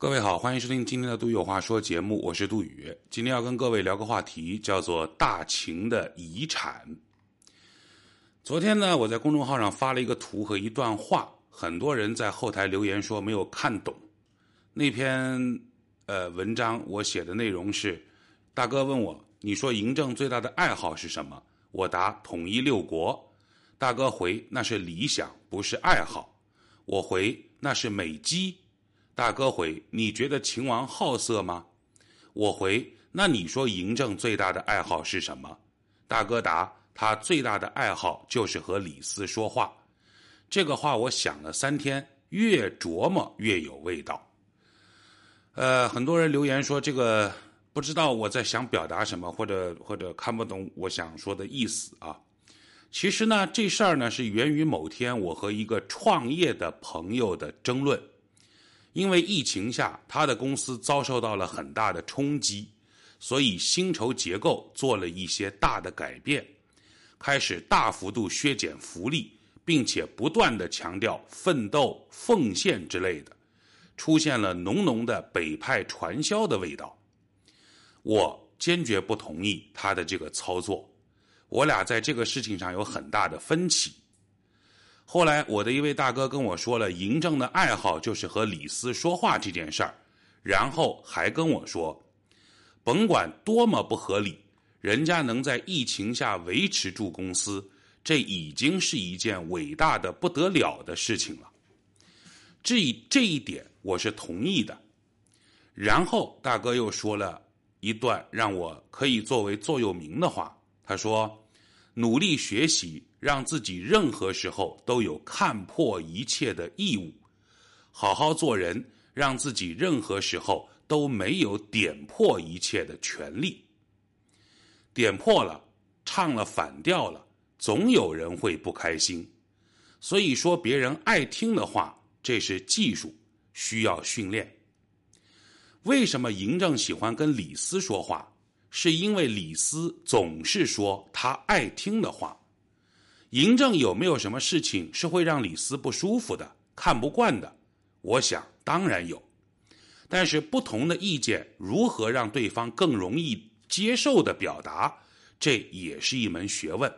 各位好，欢迎收听今天的《杜宇有话说》节目，我是杜宇。今天要跟各位聊个话题，叫做大秦的遗产。昨天呢，我在公众号上发了一个图和一段话，很多人在后台留言说没有看懂那篇呃文章。我写的内容是：大哥问我，你说嬴政最大的爱好是什么？我答：统一六国。大哥回：那是理想，不是爱好。我回：那是美姬。大哥回：“你觉得秦王好色吗？”我回：“那你说嬴政最大的爱好是什么？”大哥答：“他最大的爱好就是和李斯说话。”这个话我想了三天，越琢磨越有味道。呃，很多人留言说这个不知道我在想表达什么，或者或者看不懂我想说的意思啊。其实呢，这事儿呢是源于某天我和一个创业的朋友的争论。因为疫情下，他的公司遭受到了很大的冲击，所以薪酬结构做了一些大的改变，开始大幅度削减福利，并且不断的强调奋斗、奉献之类的，出现了浓浓的北派传销的味道。我坚决不同意他的这个操作，我俩在这个事情上有很大的分歧。后来，我的一位大哥跟我说了嬴政的爱好就是和李斯说话这件事儿，然后还跟我说，甭管多么不合理，人家能在疫情下维持住公司，这已经是一件伟大的不得了的事情了。这这一点我是同意的。然后大哥又说了一段让我可以作为座右铭的话，他说：“努力学习。”让自己任何时候都有看破一切的义务，好好做人，让自己任何时候都没有点破一切的权利。点破了，唱了反调了，总有人会不开心。所以说，别人爱听的话，这是技术，需要训练。为什么嬴政喜欢跟李斯说话？是因为李斯总是说他爱听的话。嬴政有没有什么事情是会让李斯不舒服的、看不惯的？我想当然有，但是不同的意见如何让对方更容易接受的表达，这也是一门学问。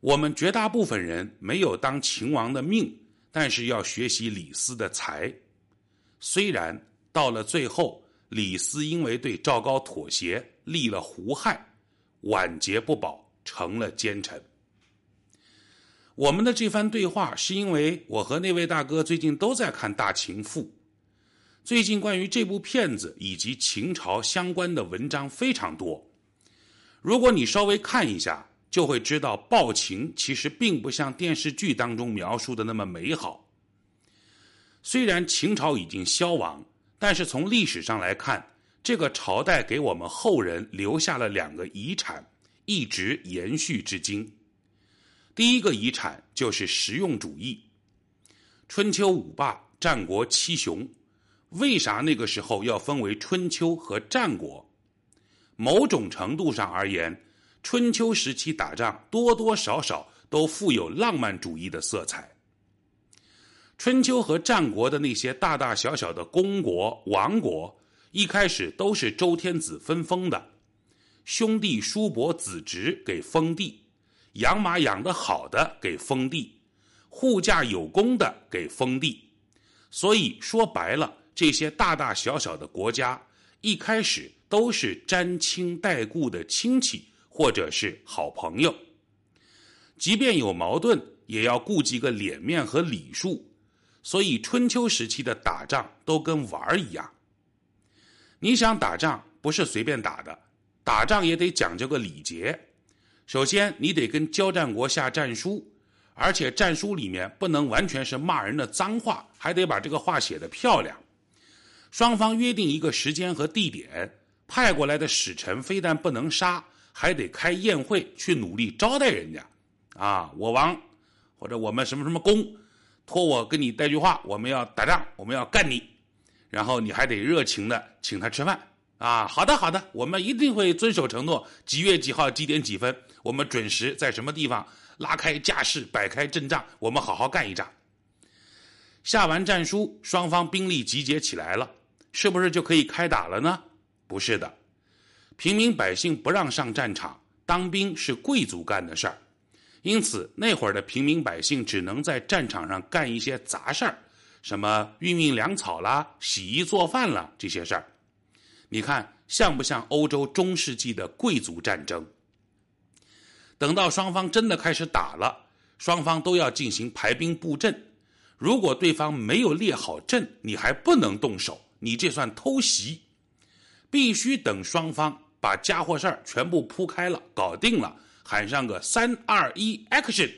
我们绝大部分人没有当秦王的命，但是要学习李斯的才。虽然到了最后，李斯因为对赵高妥协，立了胡亥，晚节不保，成了奸臣。我们的这番对话是因为我和那位大哥最近都在看《大秦赋》，最近关于这部片子以及秦朝相关的文章非常多。如果你稍微看一下，就会知道暴秦其实并不像电视剧当中描述的那么美好。虽然秦朝已经消亡，但是从历史上来看，这个朝代给我们后人留下了两个遗产，一直延续至今。第一个遗产就是实用主义。春秋五霸、战国七雄，为啥那个时候要分为春秋和战国？某种程度上而言，春秋时期打仗多多少少都富有浪漫主义的色彩。春秋和战国的那些大大小小的公国、王国，一开始都是周天子分封的，兄弟叔伯子侄给封地。养马养得好的给封地，护驾有功的给封地，所以说白了，这些大大小小的国家一开始都是沾亲带故的亲戚或者是好朋友，即便有矛盾，也要顾及个脸面和礼数，所以春秋时期的打仗都跟玩儿一样。你想打仗不是随便打的，打仗也得讲究个礼节。首先，你得跟交战国下战书，而且战书里面不能完全是骂人的脏话，还得把这个话写得漂亮。双方约定一个时间和地点，派过来的使臣非但不能杀，还得开宴会去努力招待人家。啊，我王或者我们什么什么公，托我跟你带句话，我们要打仗，我们要干你，然后你还得热情的请他吃饭。啊，好的好的，我们一定会遵守承诺。几月几号几点几分，我们准时在什么地方拉开架势，摆开阵仗，我们好好干一仗。下完战书，双方兵力集结起来了，是不是就可以开打了呢？不是的，平民百姓不让上战场，当兵是贵族干的事儿，因此那会儿的平民百姓只能在战场上干一些杂事儿，什么运运粮草啦、洗衣做饭啦这些事儿。你看像不像欧洲中世纪的贵族战争？等到双方真的开始打了，双方都要进行排兵布阵。如果对方没有列好阵，你还不能动手，你这算偷袭。必须等双方把家伙事儿全部铺开了、搞定了，喊上个三二一，action，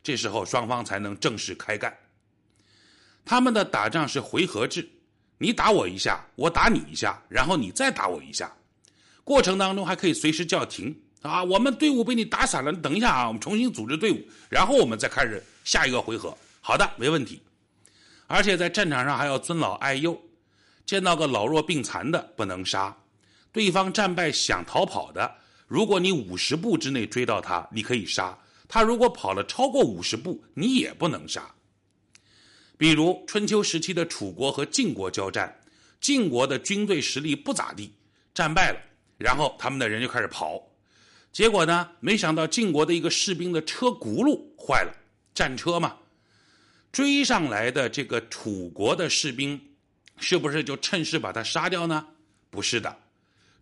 这时候双方才能正式开干。他们的打仗是回合制，你打我一下，我打你一下，然后你再打我一下，过程当中还可以随时叫停啊。我们队伍被你打散了，等一下啊，我们重新组织队伍，然后我们再开始下一个回合。好的，没问题。而且在战场上还要尊老爱幼，见到个老弱病残的不能杀，对方战败想逃跑的，如果你五十步之内追到他，你可以杀他；如果跑了超过五十步，你也不能杀。比如春秋时期的楚国和晋国交战，晋国的军队实力不咋地，战败了，然后他们的人就开始跑，结果呢，没想到晋国的一个士兵的车轱辘坏了，战车嘛。追上来的这个楚国的士兵，是不是就趁势把他杀掉呢？不是的，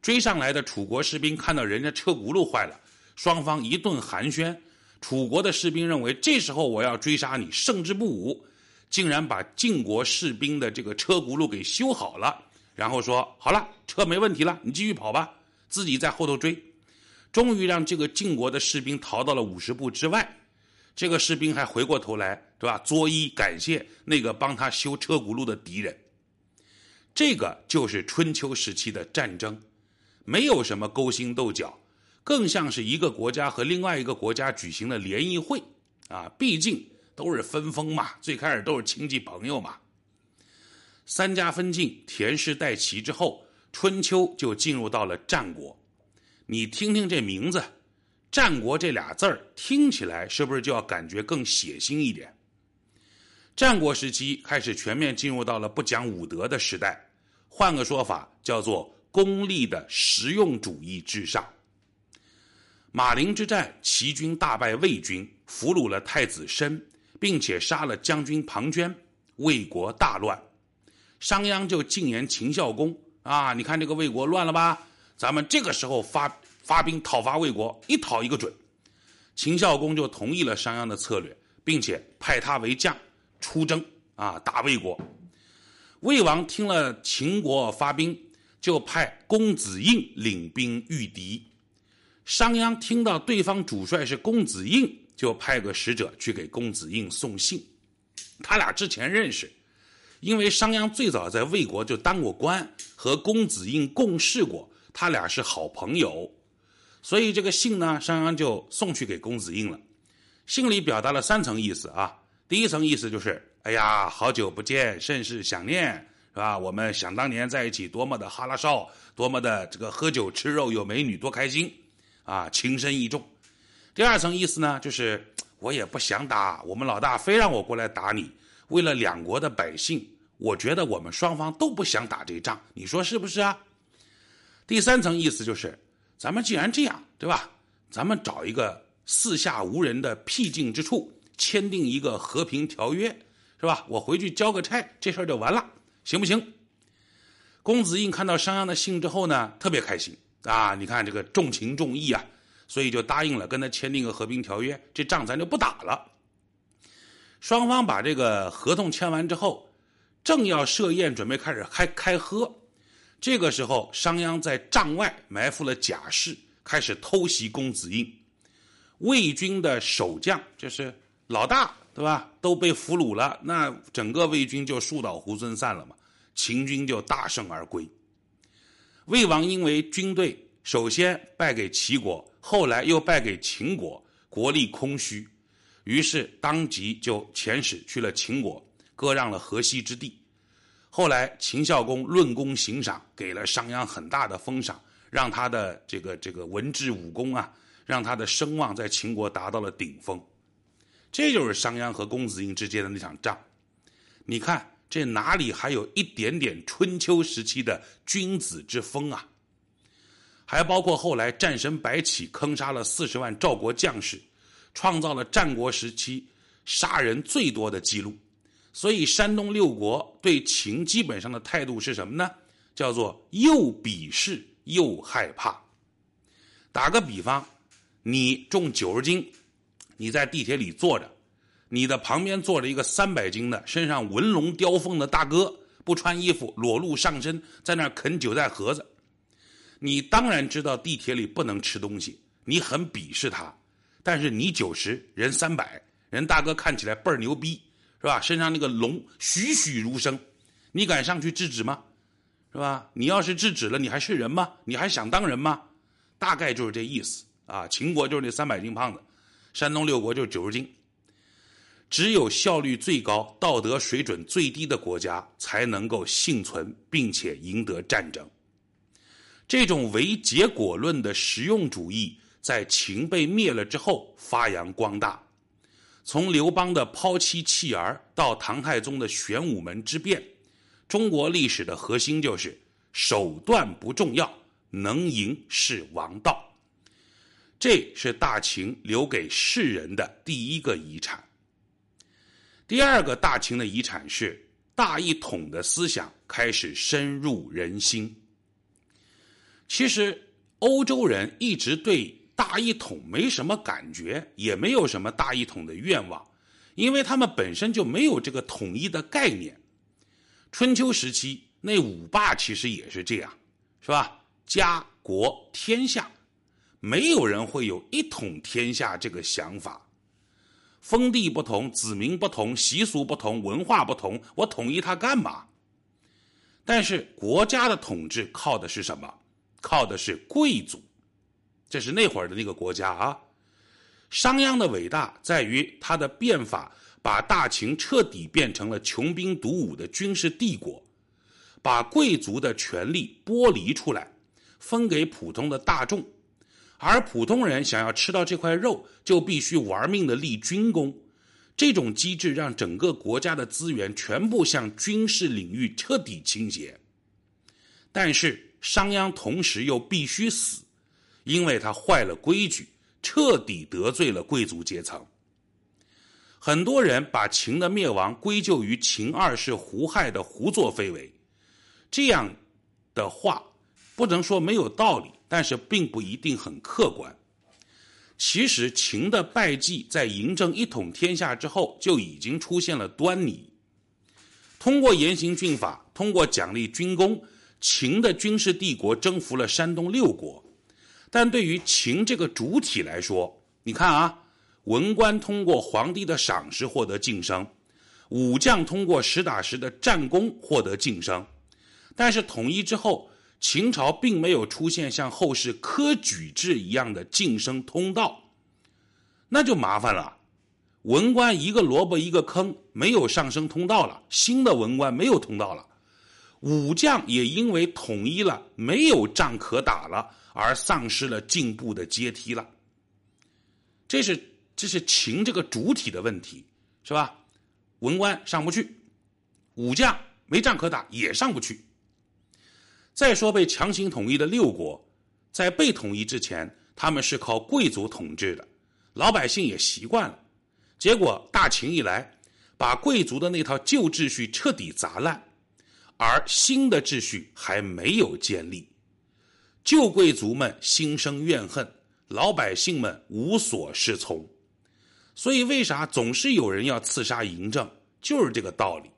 追上来的楚国士兵看到人家车轱辘坏了，双方一顿寒暄。楚国的士兵认为这时候我要追杀你，胜之不武，竟然把晋国士兵的这个车轱辘给修好了，然后说好了，车没问题了，你继续跑吧，自己在后头追，终于让这个晋国的士兵逃到了五十步之外。这个士兵还回过头来，对吧？作揖感谢那个帮他修车轱辘的敌人。这个就是春秋时期的战争，没有什么勾心斗角，更像是一个国家和另外一个国家举行的联谊会啊！毕竟都是分封嘛，最开始都是亲戚朋友嘛。三家分晋，田氏代齐之后，春秋就进入到了战国。你听听这名字。战国这俩字儿听起来是不是就要感觉更血腥一点？战国时期开始全面进入到了不讲武德的时代，换个说法叫做功利的实用主义至上。马陵之战，齐军大败魏军，俘虏了太子申，并且杀了将军庞涓，魏国大乱。商鞅就进言秦孝公啊，你看这个魏国乱了吧？咱们这个时候发。发兵讨伐魏国，一讨一个准。秦孝公就同意了商鞅的策略，并且派他为将出征啊，打魏国。魏王听了秦国发兵，就派公子印领兵御敌。商鞅听到对方主帅是公子印，就派个使者去给公子印送信。他俩之前认识，因为商鞅最早在魏国就当过官，和公子印共事过，他俩是好朋友。所以这个信呢，商鞅就送去给公子印了。信里表达了三层意思啊。第一层意思就是，哎呀，好久不见，甚是想念，是吧？我们想当年在一起，多么的哈拉少，多么的这个喝酒吃肉有美女，多开心啊，情深意重。第二层意思呢，就是我也不想打，我们老大非让我过来打你，为了两国的百姓，我觉得我们双方都不想打这仗，你说是不是啊？第三层意思就是。咱们既然这样，对吧？咱们找一个四下无人的僻静之处，签订一个和平条约，是吧？我回去交个差，这事儿就完了，行不行？公子印看到商鞅的信之后呢，特别开心啊！你看这个重情重义啊，所以就答应了跟他签订个和平条约，这仗咱就不打了。双方把这个合同签完之后，正要设宴准备开始开开喝。这个时候，商鞅在帐外埋伏了甲士，开始偷袭公子印。魏军的守将就是老大，对吧？都被俘虏了，那整个魏军就树倒猢狲散了嘛。秦军就大胜而归。魏王因为军队首先败给齐国，后来又败给秦国，国力空虚，于是当即就遣使去了秦国，割让了河西之地。后来，秦孝公论功行赏，给了商鞅很大的封赏，让他的这个这个文治武功啊，让他的声望在秦国达到了顶峰。这就是商鞅和公子印之间的那场仗。你看这哪里还有一点点春秋时期的君子之风啊？还包括后来战神白起坑杀了四十万赵国将士，创造了战国时期杀人最多的记录。所以山东六国对秦基本上的态度是什么呢？叫做又鄙视又害怕。打个比方，你重九十斤，你在地铁里坐着。你的旁边坐着一个三百斤的、身上纹龙雕凤的大哥，不穿衣服，裸露上身，在那啃韭菜盒子。你当然知道地铁里不能吃东西，你很鄙视他。但是你九十人三百，人大哥看起来倍儿牛逼，是吧？身上那个龙栩栩如生，你敢上去制止吗？是吧？你要是制止了，你还是人吗？你还想当人吗？大概就是这意思啊。秦国就是那三百斤胖子，山东六国就是九十斤。只有效率最高、道德水准最低的国家才能够幸存，并且赢得战争。这种唯结果论的实用主义，在秦被灭了之后发扬光大。从刘邦的抛妻弃儿到唐太宗的玄武门之变，中国历史的核心就是手段不重要，能赢是王道。这是大秦留给世人的第一个遗产。第二个大秦的遗产是大一统的思想开始深入人心。其实欧洲人一直对大一统没什么感觉，也没有什么大一统的愿望，因为他们本身就没有这个统一的概念。春秋时期那五霸其实也是这样，是吧？家国天下，没有人会有一统天下这个想法。封地不同，子民不同，习俗不同，文化不同，我统一它干嘛？但是国家的统治靠的是什么？靠的是贵族，这是那会儿的那个国家啊。商鞅的伟大在于他的变法，把大秦彻底变成了穷兵黩武的军事帝国，把贵族的权力剥离出来，分给普通的大众。而普通人想要吃到这块肉，就必须玩命的立军功。这种机制让整个国家的资源全部向军事领域彻底倾斜。但是商鞅同时又必须死，因为他坏了规矩，彻底得罪了贵族阶层。很多人把秦的灭亡归咎于秦二世胡亥的胡作非为，这样的话不能说没有道理。但是并不一定很客观。其实秦的败绩在嬴政一统天下之后就已经出现了端倪。通过严刑峻法，通过奖励军功，秦的军事帝国征服了山东六国。但对于秦这个主体来说，你看啊，文官通过皇帝的赏识获得晋升，武将通过实打实的战功获得晋升。但是统一之后，秦朝并没有出现像后世科举制一样的晋升通道，那就麻烦了。文官一个萝卜一个坑，没有上升通道了。新的文官没有通道了，武将也因为统一了，没有仗可打了，而丧失了进步的阶梯了。这是这是秦这个主体的问题，是吧？文官上不去，武将没仗可打，也上不去。再说被强行统一的六国，在被统一之前，他们是靠贵族统治的，老百姓也习惯了。结果大秦一来，把贵族的那套旧秩序彻底砸烂，而新的秩序还没有建立，旧贵族们心生怨恨，老百姓们无所适从。所以，为啥总是有人要刺杀嬴政？就是这个道理。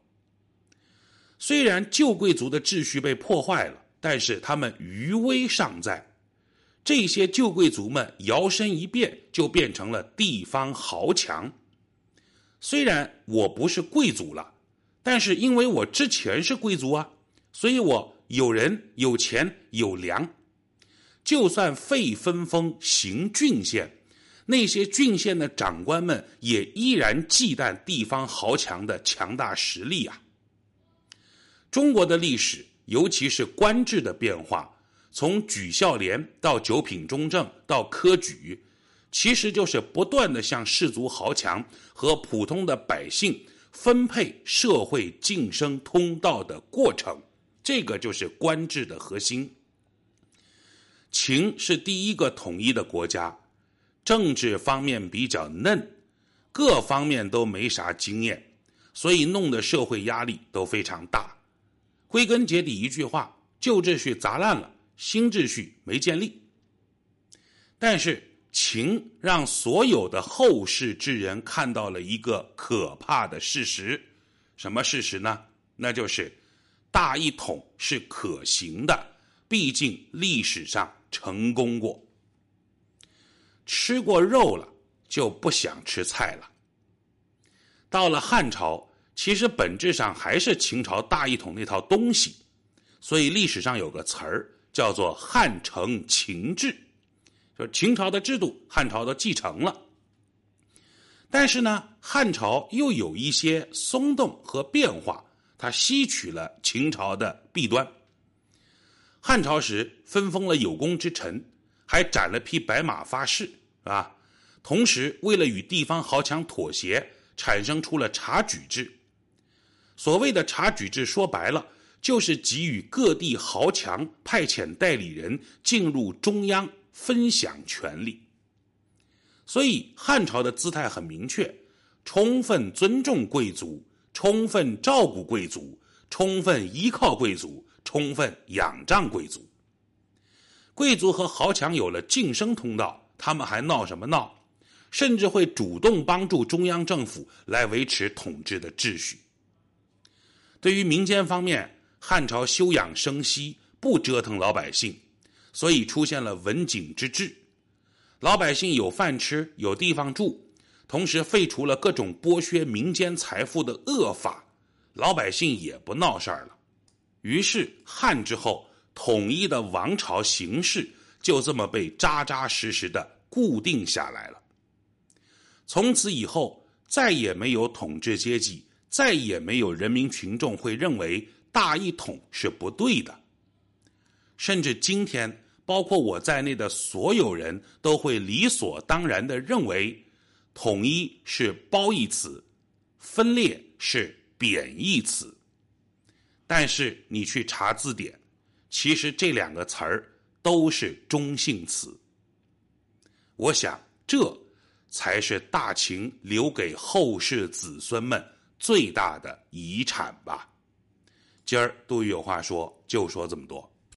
虽然旧贵族的秩序被破坏了。但是他们余威尚在，这些旧贵族们摇身一变就变成了地方豪强。虽然我不是贵族了，但是因为我之前是贵族啊，所以我有人有钱有粮。就算废分封行郡县，那些郡县的长官们也依然忌惮地方豪强的强大实力啊。中国的历史。尤其是官制的变化，从举孝廉到九品中正到科举，其实就是不断的向士族豪强和普通的百姓分配社会晋升通道的过程，这个就是官制的核心。秦是第一个统一的国家，政治方面比较嫩，各方面都没啥经验，所以弄得社会压力都非常大。归根结底一句话，旧秩序砸烂了，新秩序没建立。但是秦让所有的后世之人看到了一个可怕的事实，什么事实呢？那就是大一统是可行的，毕竟历史上。成功过，吃过肉了就不想吃菜了。到了汉朝，其实本质上还是秦朝大一统那套东西，所以历史上有个词儿叫做“汉承秦制”，就秦朝的制度汉朝都继承了。但是呢，汉朝又有一些松动和变化，它吸取了秦朝的弊端。汉朝时分封了有功之臣，还斩了匹白马发誓，啊，同时为了与地方豪强妥协，产生出了察举制。所谓的察举制，说白了就是给予各地豪强派遣代理人进入中央分享权力。所以汉朝的姿态很明确：充分尊重贵族，充分照顾贵族，充分依靠贵族。充分仰仗贵族，贵族和豪强有了晋升通道，他们还闹什么闹？甚至会主动帮助中央政府来维持统治的秩序。对于民间方面，汉朝休养生息，不折腾老百姓，所以出现了文景之治，老百姓有饭吃，有地方住，同时废除了各种剥削民间财富的恶法，老百姓也不闹事儿了。于是汉之后统一的王朝形式就这么被扎扎实实的固定下来了。从此以后，再也没有统治阶级，再也没有人民群众会认为大一统是不对的。甚至今天，包括我在内的所有人都会理所当然的认为，统一是褒义词，分裂是贬义词。但是你去查字典，其实这两个词儿都是中性词。我想，这才是大秦留给后世子孙们最大的遗产吧。今儿杜宇有话说，就说这么多。